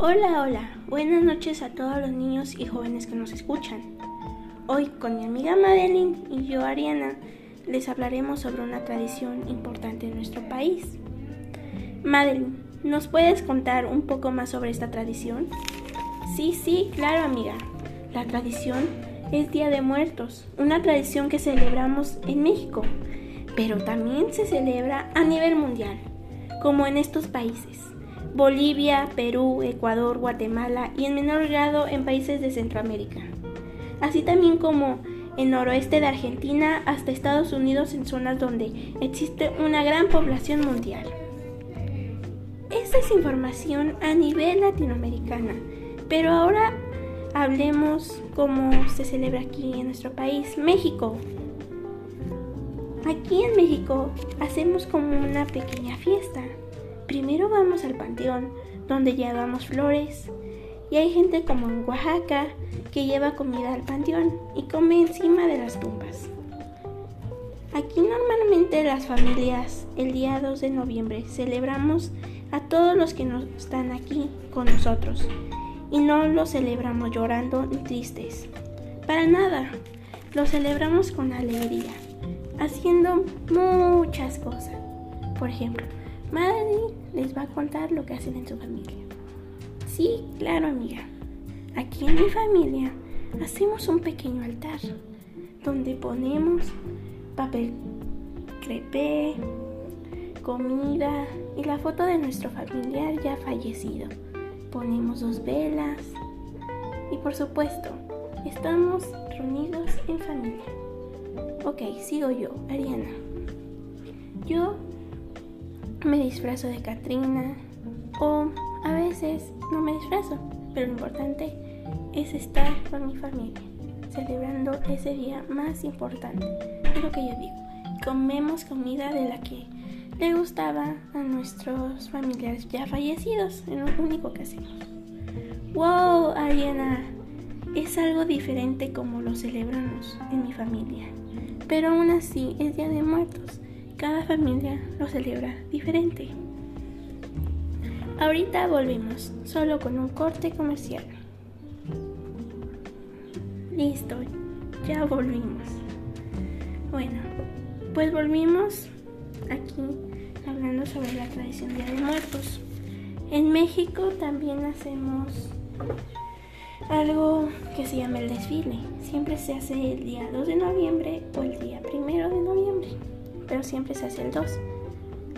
Hola, hola, buenas noches a todos los niños y jóvenes que nos escuchan. Hoy con mi amiga Madeline y yo Ariana les hablaremos sobre una tradición importante en nuestro país. Madeline, ¿nos puedes contar un poco más sobre esta tradición? Sí, sí, claro amiga. La tradición es Día de Muertos, una tradición que celebramos en México, pero también se celebra a nivel mundial, como en estos países. Bolivia, Perú, Ecuador, Guatemala y en menor grado en países de Centroamérica. Así también como en noroeste de Argentina hasta Estados Unidos en zonas donde existe una gran población mundial. Esta es información a nivel latinoamericana, pero ahora hablemos cómo se celebra aquí en nuestro país, México. Aquí en México hacemos como una pequeña fiesta Primero vamos al panteón, donde llevamos flores. Y hay gente como en Oaxaca que lleva comida al panteón y come encima de las tumbas. Aquí normalmente las familias el día 2 de noviembre celebramos a todos los que no están aquí con nosotros y no lo celebramos llorando ni tristes. Para nada, lo celebramos con alegría, haciendo muchas cosas. Por ejemplo, Madeline les va a contar lo que hacen en su familia. Sí, claro, amiga. Aquí en mi familia hacemos un pequeño altar donde ponemos papel crepé, comida y la foto de nuestro familiar ya fallecido. Ponemos dos velas y por supuesto, estamos reunidos en familia. Ok, sigo yo, Ariana. Yo me disfrazo de Katrina o a veces no me disfrazo, pero lo importante es estar con mi familia, celebrando ese día más importante. Es lo que yo digo. Comemos comida de la que le gustaba a nuestros familiares ya fallecidos, en lo único que hacemos. ¡Wow, Ariana! Es algo diferente como lo celebramos en mi familia, pero aún así es Día de Muertos cada familia lo celebra diferente. Ahorita volvemos, solo con un corte comercial. Listo, ya volvimos. Bueno, pues volvimos aquí hablando sobre la tradición Día de Muertos. En México también hacemos algo que se llama el desfile. Siempre se hace el día 2 de noviembre o el día 1 de noviembre pero siempre se hace el 2.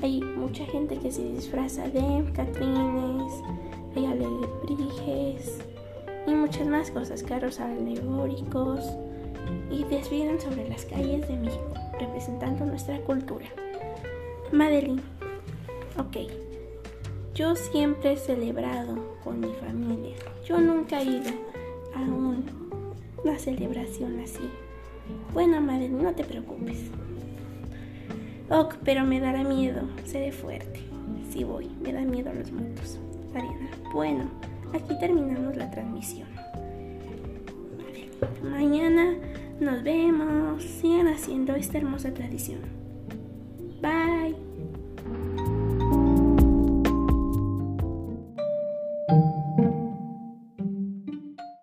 Hay mucha gente que se disfraza de catrines, hay alebrijes y muchas más cosas, carros alegóricos y desfilan sobre las calles de México, representando nuestra cultura. Madeline, ok, yo siempre he celebrado con mi familia. Yo nunca he ido a una celebración así. Bueno, Madeline, no te preocupes. Ok, pero me dará miedo. Seré fuerte. Sí voy, me da miedo los muertos. Ariana, bueno, aquí terminamos la transmisión. Mañana nos vemos. Sigan haciendo esta hermosa tradición.